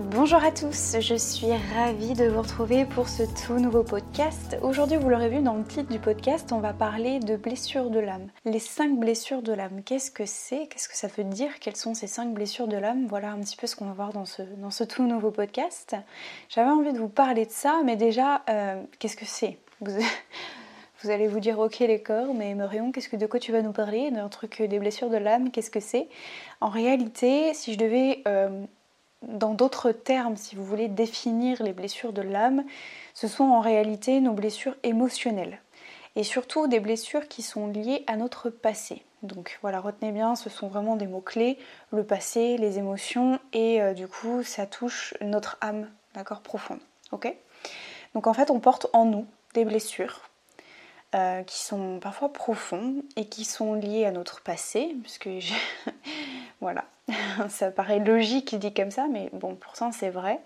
Bonjour à tous, je suis ravie de vous retrouver pour ce tout nouveau podcast. Aujourd'hui, vous l'aurez vu dans le titre du podcast, on va parler de blessures de l'âme. Les 5 blessures de l'âme, qu'est-ce que c'est? Qu'est-ce que ça veut dire? Quelles sont ces 5 blessures de l'âme? Voilà un petit peu ce qu'on va voir dans ce, tout nouveau podcast. J'avais envie de vous parler de ça, mais déjà, euh, qu'est-ce que c'est? Vous, allez vous dire, ok les corps, mais Marion, qu'est-ce que de quoi tu vas nous parler? D'un truc des blessures de l'âme, qu'est-ce que c'est? En réalité, si je devais euh, dans d'autres termes, si vous voulez définir les blessures de l'âme, ce sont en réalité nos blessures émotionnelles. Et surtout des blessures qui sont liées à notre passé. Donc voilà, retenez bien, ce sont vraiment des mots-clés, le passé, les émotions, et euh, du coup ça touche notre âme, d'accord, profonde. Ok? Donc en fait on porte en nous des blessures euh, qui sont parfois profondes et qui sont liées à notre passé, puisque voilà, ça paraît logique dit comme ça, mais bon, pourtant c'est vrai.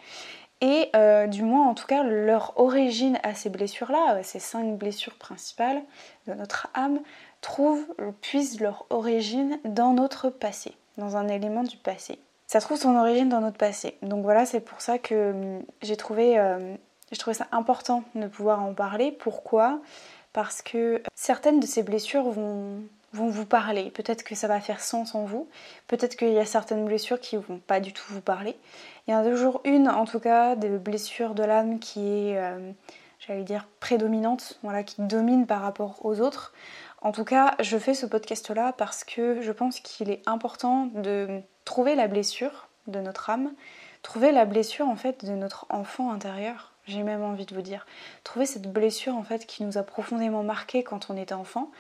Et euh, du moins, en tout cas, leur origine à ces blessures-là, euh, ces cinq blessures principales de notre âme, trouvent, puisent leur origine dans notre passé, dans un élément du passé. Ça trouve son origine dans notre passé. Donc voilà, c'est pour ça que hum, j'ai trouvé, j'ai trouvé ça important de pouvoir en parler. Pourquoi? Parce que certaines de ces blessures vont, vont vous parler. Peut-être que ça va faire sens en vous, peut-être qu'il y a certaines blessures qui vont pas du tout vous parler. Il y en a toujours une, en tout cas, des blessures de l'âme qui est, euh, j'allais dire, prédominante, voilà, qui domine par rapport aux autres. En tout cas, je fais ce podcast-là parce que je pense qu'il est important de trouver la blessure de notre âme, trouver la blessure en fait de notre enfant intérieur j'ai même envie de vous dire. Trouver cette blessure en fait qui nous a profondément marqué quand on était enfant.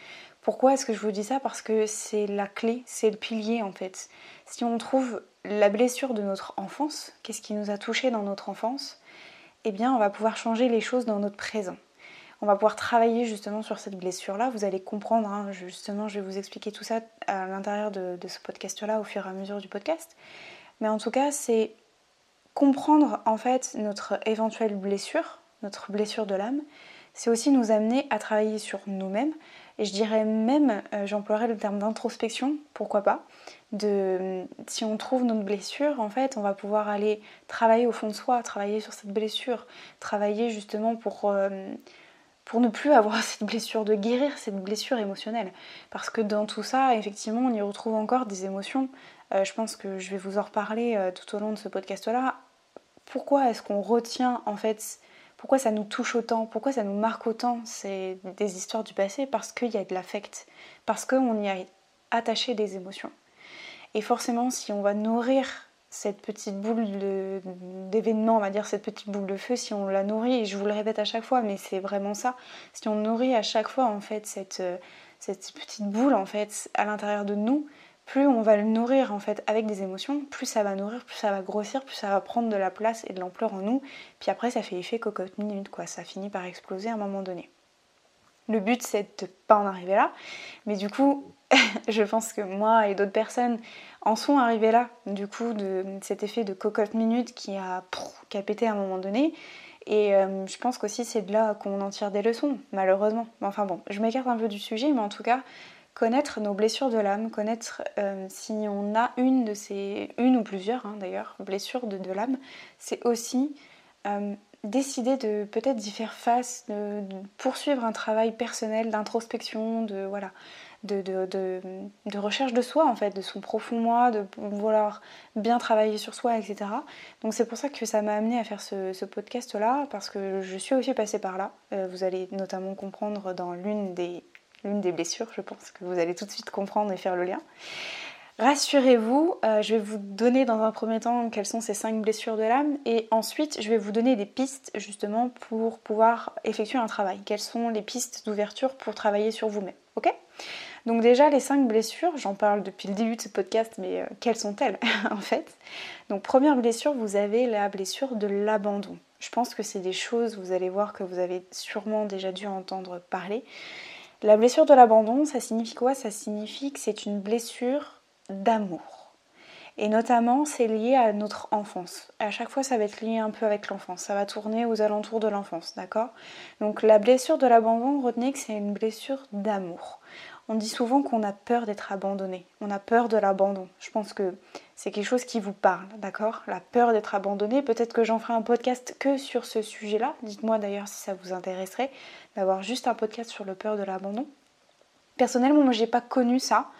Pourquoi est-ce que je vous dis ça? Parce que c'est la clé, c'est le pilier en fait. Si on trouve la blessure de notre enfance, qu'est-ce qui nous a touché dans notre enfance? Eh bien, on va pouvoir changer les choses dans notre présent. On va pouvoir travailler justement sur cette blessure-là. Vous allez comprendre, hein, justement, je vais vous expliquer tout ça à l'intérieur de ce podcast-là au fur et à mesure du podcast. Mais en tout cas, c'est comprendre en fait notre éventuelle blessure, notre blessure de l'âme, c'est aussi nous amener à travailler sur nous-mêmes. Et je dirais même, euh, j'emploierais le terme d'introspection, pourquoi pas. De, si on trouve notre blessure, en fait, on va pouvoir aller travailler au fond de soi, travailler sur cette blessure, travailler justement pour, euh, ne plus avoir cette blessure, de guérir cette blessure émotionnelle. Parce que dans tout ça, effectivement, on y retrouve encore des émotions. Euh, je pense que je vais vous en reparler tout au long de ce podcast-là pourquoi est-ce qu'on retient en fait, pourquoi ça nous touche autant, pourquoi ça nous marque autant, c'est des histoires du passé, parce qu'il y a de l'affect, parce qu'on y a attaché des émotions. Et forcément, si on va nourrir cette petite boule d'événements, on va dire cette petite boule de feu, si on la nourrit, et je vous le répète à chaque fois, mais c'est vraiment ça, si on nourrit à chaque fois en fait cette, cette petite boule en fait à l'intérieur de nous, plus on va le nourrir en fait avec des émotions, plus ça va nourrir, plus ça va grossir, plus ça va prendre de la place et de l'ampleur en nous. Puis après, ça fait effet cocotte minute, quoi. Ça finit par exploser à un moment donné. Le but, c'est de pas en arriver là, mais du coup, je pense que moi et d'autres personnes en sont arrivés là. Du coup, de cet effet de cocotte minute qui a, qui a pété à un moment donné. Et euh, je pense qu'aussi c'est de là qu'on en tire des leçons, malheureusement. Enfin bon, je m'écarte un peu du sujet, mais en tout cas, connaître nos blessures de l'âme, connaître euh, si on a une de ces, une ou plusieurs hein, d'ailleurs, blessures de, l'âme, c'est aussi euh, décider de peut-être d'y faire face, de, poursuivre un travail personnel d'introspection, de voilà, de, de, recherche de soi en fait, de son profond moi, de vouloir bien travailler sur soi, etc. Donc c'est pour ça que ça m'a amené à faire ce, podcast là, parce que je suis aussi passée par là. Euh, vous allez notamment comprendre dans l'une des l'une des blessures, je pense que vous allez tout de suite comprendre et faire le lien. Rassurez-vous, euh, je vais vous donner dans un premier temps quelles sont ces cinq blessures de l'âme et ensuite je vais vous donner des pistes justement pour pouvoir effectuer un travail. Quelles sont les pistes d'ouverture pour travailler sur vous-même, ok? Donc déjà les cinq blessures, j'en parle depuis le début de ce podcast, mais euh, quelles sont-elles en fait? Donc première blessure, vous avez la blessure de l'abandon. Je pense que c'est des choses, vous allez voir que vous avez sûrement déjà dû entendre parler. La blessure de l'abandon, ça signifie quoi? Ça signifie que c'est une blessure d'amour. Et notamment, c'est lié à notre enfance. À chaque fois, ça va être lié un peu avec l'enfance. Ça va tourner aux alentours de l'enfance, d'accord? Donc la blessure de l'abandon, retenez que c'est une blessure d'amour. On dit souvent qu'on a peur d'être abandonné. On a peur de l'abandon. Je pense que c'est quelque chose qui vous parle, d'accord? La peur d'être abandonné. Peut-être que j'en ferai un podcast que sur ce sujet-là. Dites-moi d'ailleurs si ça vous intéresserait d'avoir juste un podcast sur le peur de l'abandon. Personnellement, moi, j'ai pas connu ça.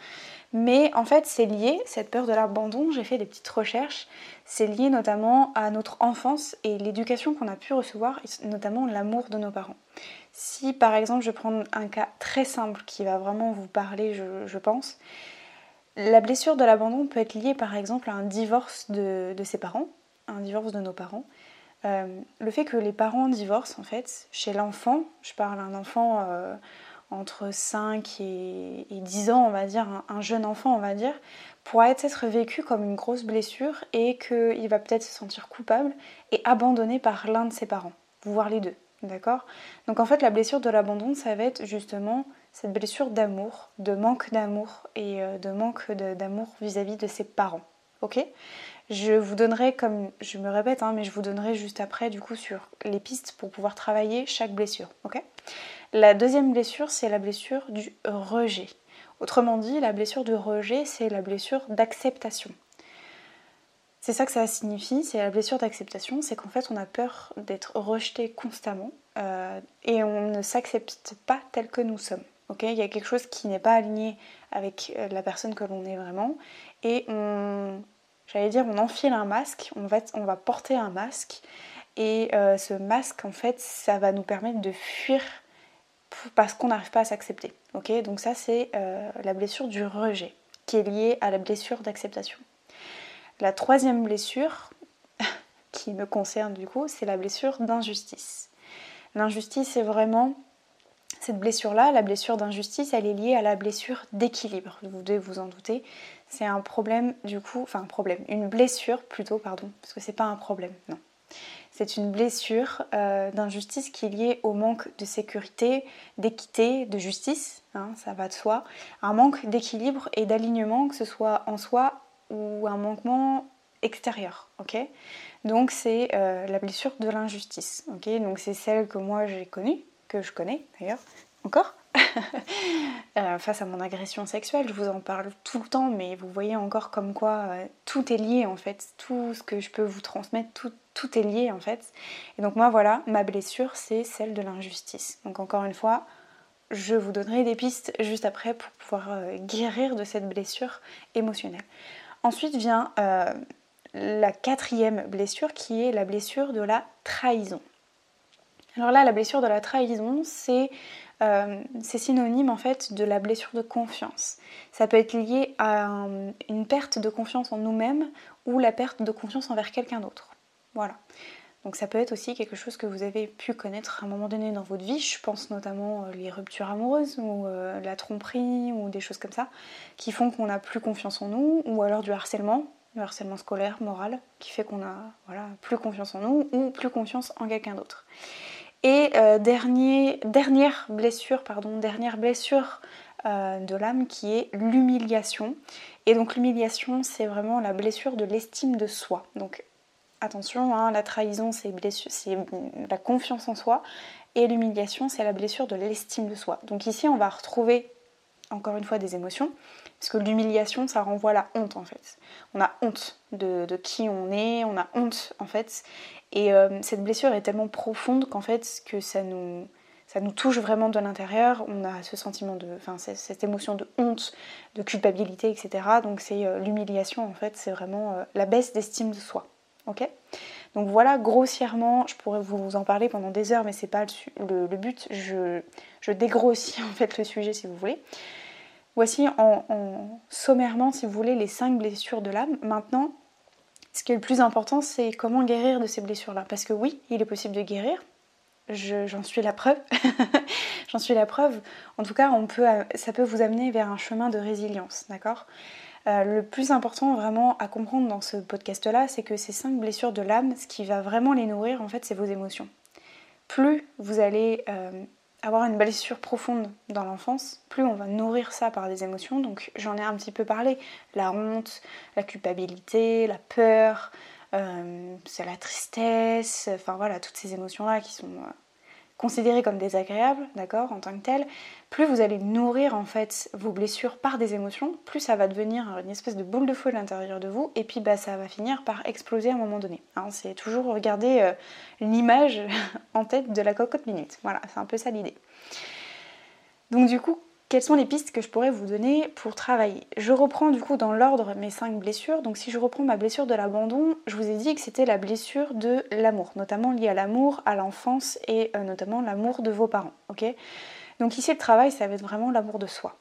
Mais en fait, c'est lié, cette peur de l'abandon, j'ai fait des petites recherches, c'est lié notamment à notre enfance et l'éducation qu'on a pu recevoir, notamment l'amour de nos parents. Si par exemple, je prends un cas très simple qui va vraiment vous parler, je, pense, la blessure de l'abandon peut être liée par exemple à un divorce de, ses parents, un divorce de nos parents. Euh, le fait que les parents divorcent, en fait, chez l'enfant, je parle d'un enfant... Euh, entre 5 et, 10 ans, on va dire, un, jeune enfant, on va dire, pourra être vécu comme une grosse blessure et qu'il va peut-être se sentir coupable et abandonné par l'un de ses parents, voire les deux. D'accord? Donc en fait, la blessure de l'abandon, ça va être justement cette blessure d'amour, de manque d'amour et euh, de manque d'amour vis-à-vis de ses parents. Ok? Je vous donnerai, comme je me répète, hein, mais je vous donnerai juste après du coup sur les pistes pour pouvoir travailler chaque blessure. Ok? La deuxième blessure, c'est la blessure du rejet. Autrement dit, la blessure du rejet, c'est la blessure d'acceptation. C'est ça que ça signifie, c'est la blessure d'acceptation, c'est qu'en fait on a peur d'être rejeté constamment euh, et on ne s'accepte pas tel que nous sommes. Il y a quelque chose qui n'est pas aligné avec euh, la personne que l'on est vraiment et on, j'allais dire, on enfile un masque, on va, on va porter un masque et euh, ce masque en fait ça va nous permettre de fuir parce qu'on n'arrive pas à s'accepter. Ok, donc ça c'est euh, la blessure du rejet qui est liée à la blessure d'acceptation. La troisième blessure qui me concerne du coup, c'est la blessure d'injustice. L'injustice c'est vraiment cette blessure-là, la blessure d'injustice, elle est liée à la blessure d'équilibre. Vous devez vous en douter. C'est un problème du coup, enfin un problème, une blessure plutôt, pardon, parce que c'est pas un problème, non. C'est une blessure euh, d'injustice qui est liée au manque de sécurité, d'équité, de justice, hein, ça va de soi, un manque d'équilibre et d'alignement, que ce soit en soi ou un manquement extérieur. ok Donc c'est euh, la blessure de l'injustice. ok Donc c'est celle que moi j'ai connue, que je connais d'ailleurs encore. Euh, face à mon agression sexuelle, je vous en parle tout le temps, mais vous voyez encore comme quoi tout est lié en fait. Tout ce que je peux vous transmettre, tout, tout est lié en fait. Et donc moi voilà, ma blessure c'est celle de l'injustice. Donc encore une fois, je vous donnerai des pistes juste après pour pouvoir euh, guérir de cette blessure émotionnelle. Ensuite vient euh, la quatrième blessure qui est la blessure de la trahison. Alors là, la blessure de la trahison, c'est euh, synonyme en fait de la blessure de confiance. Ça peut être lié à une perte de confiance en nous-mêmes ou la perte de confiance envers quelqu'un d'autre. Voilà. Donc ça peut être aussi quelque chose que vous avez pu connaître à un moment donné dans votre vie. Je pense notamment euh, les ruptures amoureuses ou euh, la tromperie ou des choses comme ça qui font qu'on n'a plus confiance en nous ou alors du harcèlement, le harcèlement scolaire, moral, qui fait qu'on a plus confiance en nous ou plus confiance en quelqu'un d'autre. Et euh, dernière blessure, pardon, dernière blessure de l'âme qui est l'humiliation. Et donc l'humiliation, c'est vraiment la blessure de l'estime de soi. Donc Attention, hein, la trahison, c'est la confiance en soi et l'humiliation, c'est la blessure de l'estime de soi. Donc ici, on va retrouver encore une fois des émotions, parce que l'humiliation, ça renvoie à la honte en fait. On a honte de, qui on est, on a honte en fait, et euh, cette blessure est tellement profonde qu'en fait, que ça nous, ça nous touche vraiment de l'intérieur. On a ce sentiment de, enfin, cette émotion de honte, de culpabilité, etc. Donc c'est euh, l'humiliation en fait, c'est vraiment euh, la baisse d'estime de soi. Ok? Donc voilà, grossièrement, je pourrais vous en parler pendant des heures, mais c'est pas le, but. Je, je, dégrossis en fait le sujet si vous voulez. Voici en, sommairement, si vous voulez, les 5 blessures de l'âme. Maintenant, ce qui est le plus important, c'est comment guérir de ces blessures-là. Parce que oui, il est possible de guérir. J'en suis la preuve. j'en suis la preuve. En tout cas, ça peut vous amener vers un chemin de résilience, d'accord? Euh, le plus important vraiment à comprendre dans ce podcast-là, c'est que ces cinq blessures de l'âme, ce qui va vraiment les nourrir, en fait, c'est vos émotions. Plus vous allez euh, avoir une blessure profonde dans l'enfance, plus on va nourrir ça par des émotions. Donc j'en ai un petit peu parlé. La honte, la culpabilité, la peur, euh, c'est la tristesse, enfin voilà, toutes ces émotions-là qui sont considérées comme désagréables, d'accord, en tant que telles, plus vous allez nourrir en fait vos blessures par des émotions, plus ça va devenir une espèce de boule de feu à l'intérieur de vous, et puis bah, ça va finir par exploser à un moment donné. Hein. c'est toujours regarder euh, l'image en tête de la cocotte minute. Voilà, c'est un peu ça l'idée. Donc du coup, quelles sont les pistes que je pourrais vous donner pour travailler Je reprends du coup dans l'ordre mes 5 blessures. Donc si je reprends ma blessure de l'abandon, je vous ai dit que c'était la blessure de l'amour, notamment liée à l'amour, à l'enfance et euh, notamment l'amour de vos parents. Donc ici le travail, ça va être vraiment l'amour de soi.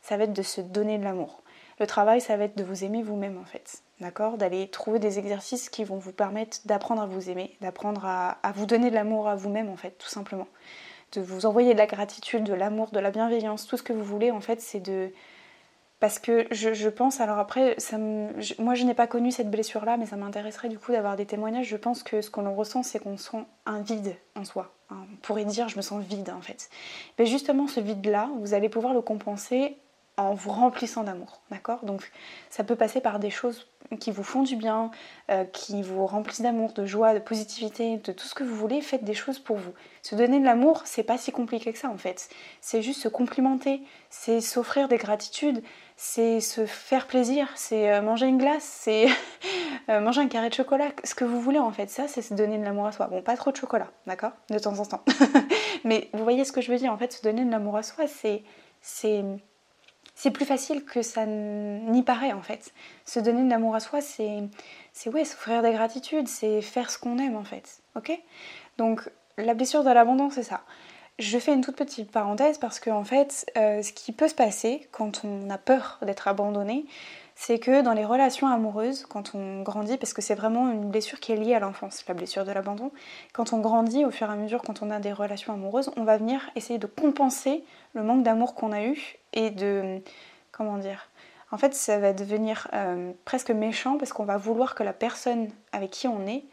Ça va être de se donner de l'amour. Le travail, ça va être de vous aimer vous-même en fait. D'accord? D'aller trouver des exercices qui vont vous permettre d'apprendre à vous aimer, d'apprendre à, à vous donner de l'amour à vous-même en fait, tout simplement de vous envoyer de la gratitude, de l'amour, de la bienveillance, tout ce que vous voulez, en fait, c'est de... Parce que je, pense, alors après, ça moi je n'ai pas connu cette blessure-là, mais ça m'intéresserait du coup d'avoir des témoignages. Je pense que ce qu'on ressent, c'est qu'on sent un vide en soi. On pourrait dire, je me sens vide en fait. Mais justement, ce vide-là, vous allez pouvoir le compenser en vous remplissant d'amour, d'accord? Donc ça peut passer par des choses qui vous font du bien, euh, qui vous remplissent d'amour, de joie, de positivité, de tout ce que vous voulez, faites des choses pour vous. Se donner de l'amour, c'est pas si compliqué que ça en fait. C'est juste se complimenter, c'est s'offrir des gratitudes, c'est se faire plaisir, c'est euh, manger une glace, c'est euh, manger un carré de chocolat, ce que vous voulez en fait. Ça, c'est se donner de l'amour à soi. Bon, pas trop de chocolat, d'accord? De temps en temps. Mais vous voyez ce que je veux dire en fait, se donner de l'amour à soi, c'est c'est c'est plus facile que ça n'y paraît en fait. Se donner de l'amour à soi, c'est c'est ouais, s'offrir des gratitudes, c'est faire ce qu'on aime en fait. Ok? Donc la blessure de l'abandon, c'est ça. Je fais une toute petite parenthèse parce que en fait, euh, ce qui peut se passer quand on a peur d'être abandonné, c'est que dans les relations amoureuses, quand on grandit, parce que c'est vraiment une blessure qui est liée à l'enfance, la blessure de l'abandon, quand on grandit au fur et à mesure, quand on a des relations amoureuses, on va venir essayer de compenser le manque d'amour qu'on a eu et de... comment dire En fait, ça va devenir euh, presque méchant parce qu'on va vouloir que la personne avec qui on est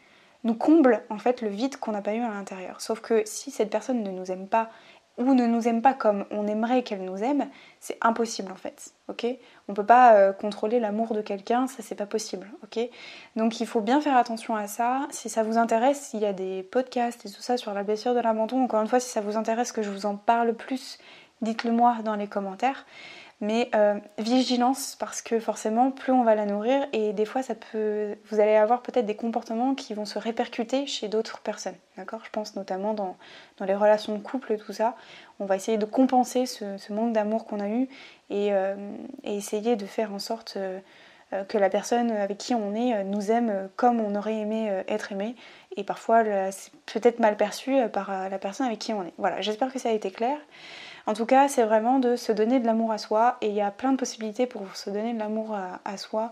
nous comble en fait le vide qu'on n'a pas eu à l'intérieur. Sauf que si cette personne ne nous aime pas ou ne nous aime pas comme on aimerait qu'elle nous aime, c'est impossible en fait. Ok? On peut pas euh, contrôler l'amour de quelqu'un, ça c'est pas possible. Ok? Donc il faut bien faire attention à ça. Si ça vous intéresse, s'il y a des podcasts et tout ça sur la blessure de l'abandon, encore une fois, si ça vous intéresse que je vous en parle plus, dites-le moi dans les commentaires. Mais euh, vigilance parce que forcément plus on va la nourrir et des fois ça peut vous allez avoir peut-être des comportements qui vont se répercuter chez d'autres personnes. D'accord? Je pense notamment dans, les relations de couple, tout ça. On va essayer de compenser ce, manque d'amour qu'on a eu et, euh, essayer de faire en sorte euh, que la personne avec qui on est nous aime comme on aurait aimé être aimé. Et parfois c'est peut-être mal perçu par la personne avec qui on est. Voilà, j'espère que ça a été clair. En tout cas, c'est vraiment de se donner de l'amour à soi et il y a plein de possibilités pour se donner de l'amour à, soi.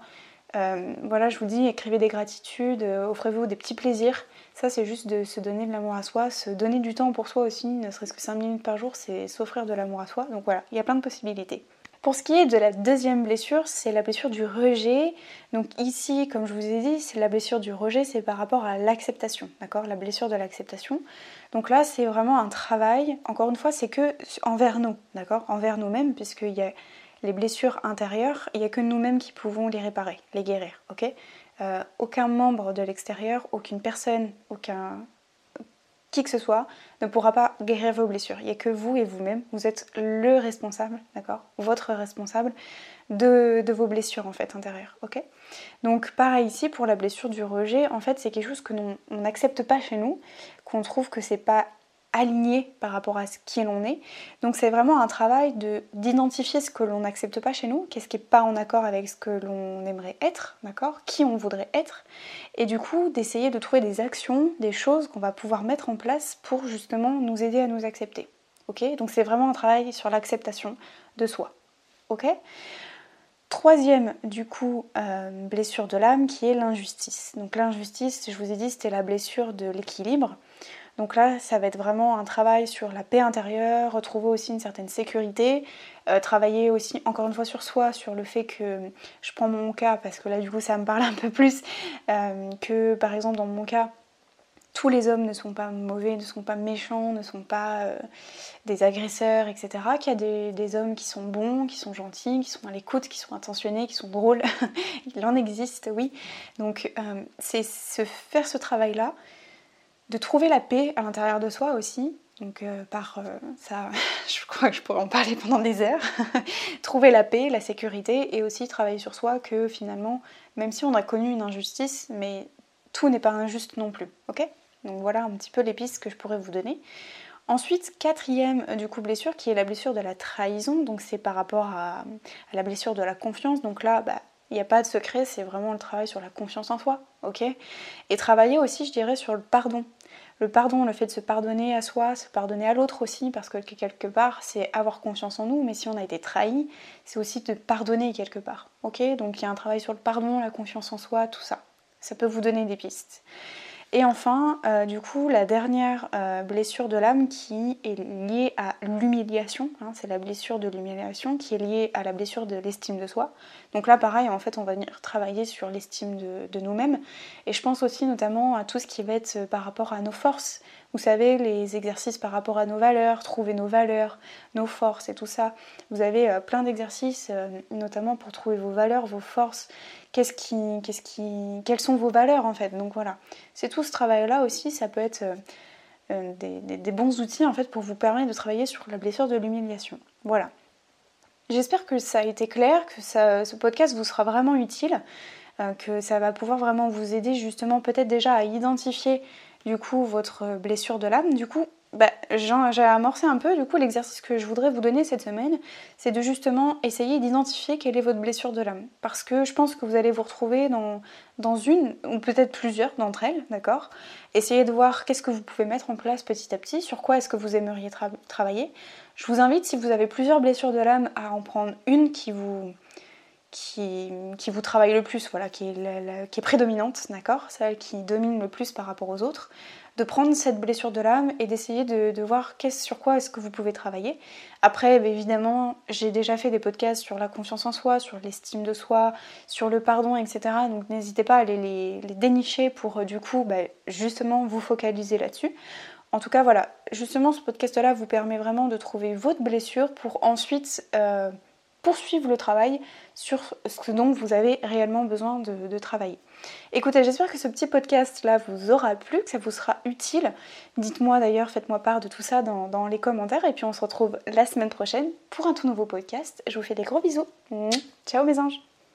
Euh, voilà, je vous dis, écrivez des gratitudes, euh, offrez-vous des petits plaisirs. Ça, c'est juste de se donner de l'amour à soi, se donner du temps pour soi aussi, ne serait-ce que 5 minutes par jour, c'est s'offrir de l'amour à soi. Donc voilà, il y a plein de possibilités. Pour ce qui est de la deuxième blessure, c'est la blessure du rejet. Donc ici, comme je vous ai dit, c'est la blessure du rejet, c'est par rapport à l'acceptation, d'accord La blessure de l'acceptation. Donc là, c'est vraiment un travail, encore une fois, c'est que envers nous, d'accord Envers nous-mêmes, puisqu'il y a les blessures intérieures, il n'y a que nous-mêmes qui pouvons les réparer, les guérir, ok? Euh, Aucun membre de l'extérieur, aucune personne, aucun qui que ce soit ne pourra pas guérir vos blessures. Il n'y a que vous et vous-même. Vous êtes le responsable, d'accord? Votre responsable de, vos blessures en fait intérieures, ok? Donc pareil ici pour la blessure du rejet, en fait c'est quelque chose que on n'accepte pas chez nous, qu'on trouve que c'est pas aligné par rapport à ce qui l'on est. Donc c'est vraiment un travail de d'identifier ce que l'on n'accepte pas chez nous, qu'est-ce qui n'est pas en accord avec ce que l'on aimerait être, d'accord? Qui on voudrait être. Et du coup d'essayer de trouver des actions, des choses qu'on va pouvoir mettre en place pour justement nous aider à nous accepter. Ok? Donc c'est vraiment un travail sur l'acceptation de soi. Ok? Troisième, du coup, euh, blessure de l'âme qui est l'injustice. Donc l'injustice, je vous ai dit, c'était la blessure de l'équilibre. Donc là, ça va être vraiment un travail sur la paix intérieure, retrouver aussi une certaine sécurité, euh, travailler aussi encore une fois sur soi, sur le fait que je prends mon cas parce que là du coup ça me parle un peu plus euh, que par exemple dans mon cas tous les hommes ne sont pas mauvais, ne sont pas méchants, ne sont pas euh, des agresseurs, etc. Qu'il y a des, hommes qui sont bons, qui sont gentils, qui sont à l'écoute, qui sont intentionnés, qui sont drôles. Il en existe, oui. Donc c'est se faire ce travail-là, de trouver la paix à l'intérieur de soi aussi. Donc euh, par ça, je crois que je pourrais en parler pendant des heures. trouver la paix, la sécurité et aussi travailler sur soi que finalement, même si on a connu une injustice, mais tout n'est pas injuste non plus, ok? Donc voilà un petit peu les pistes que je pourrais vous donner. Ensuite, quatrième euh, du coup blessure qui est la blessure de la trahison, donc c'est par rapport à, la blessure de la confiance. Donc là, bah, il n'y a pas de secret, c'est vraiment le travail sur la confiance en soi, ok? Et travailler aussi, je dirais, sur le pardon. Le pardon, le fait de se pardonner à soi, se pardonner à l'autre aussi, parce que quelque part, c'est avoir confiance en nous, mais si on a été trahi, c'est aussi de pardonner quelque part, ok? Donc il y a un travail sur le pardon, la confiance en soi, tout ça. Ça peut vous donner des pistes. Et enfin, euh, du coup, la dernière euh, blessure de l'âme qui est liée à l'humiliation, hein, c'est la blessure de l'humiliation qui est liée à la blessure de l'estime de soi. Donc là, pareil, en fait, on va venir travailler sur l'estime de, nous-mêmes. Et je pense aussi notamment à tout ce qui va être euh, par rapport à nos forces. Vous savez, les exercices par rapport à nos valeurs, trouver nos valeurs, nos forces et tout ça. Vous avez plein d'exercices, notamment pour trouver vos valeurs, vos forces, qu'est-ce qui, qu'est-ce qui, quelles sont vos valeurs en fait? Donc voilà, c'est tout ce travail-là aussi, ça peut être euh, euh, des, bons outils en fait pour vous permettre de travailler sur la blessure de l'humiliation. Voilà. J'espère que ça a été clair, que ce podcast vous sera vraiment utile, euh, que ça va pouvoir vraiment vous aider justement peut-être déjà à identifier du coup votre blessure de l'âme. Du coup, bah, j'ai amorcé un peu, du coup, l'exercice que je voudrais vous donner cette semaine, c'est de justement essayer d'identifier quelle est votre blessure de l'âme. Parce que je pense que vous allez vous retrouver dans, dans une, ou peut-être plusieurs d'entre elles, d'accord? Essayez de voir qu'est-ce que vous pouvez mettre en place petit à petit, sur quoi est-ce que vous aimeriez travailler. Je vous invite, si vous avez plusieurs blessures de l'âme, à en prendre une qui vous, qui, vous travaille le plus, voilà, qui est, qui est prédominante, d'accord Celle qui domine le plus par rapport aux autres de prendre cette blessure de l'âme et d'essayer de, voir sur quoi est-ce que vous pouvez travailler. Après, bah, évidemment, j'ai déjà fait des podcasts sur la confiance en soi, sur l'estime de soi, sur le pardon, etc. Donc n'hésitez pas à aller les, dénicher pour euh, du coup bah, justement vous focaliser là-dessus. En tout cas, voilà, justement ce podcast-là vous permet vraiment de trouver votre blessure pour ensuite... Euh, poursuivre le travail sur ce dont vous avez réellement besoin de, travailler. Écoutez, j'espère que ce petit podcast là vous aura plu, que ça vous sera utile. Dites-moi d'ailleurs, faites-moi part de tout ça dans, dans, les commentaires et puis on se retrouve la semaine prochaine pour un tout nouveau podcast. Je vous fais des gros bisous. Ciao mes anges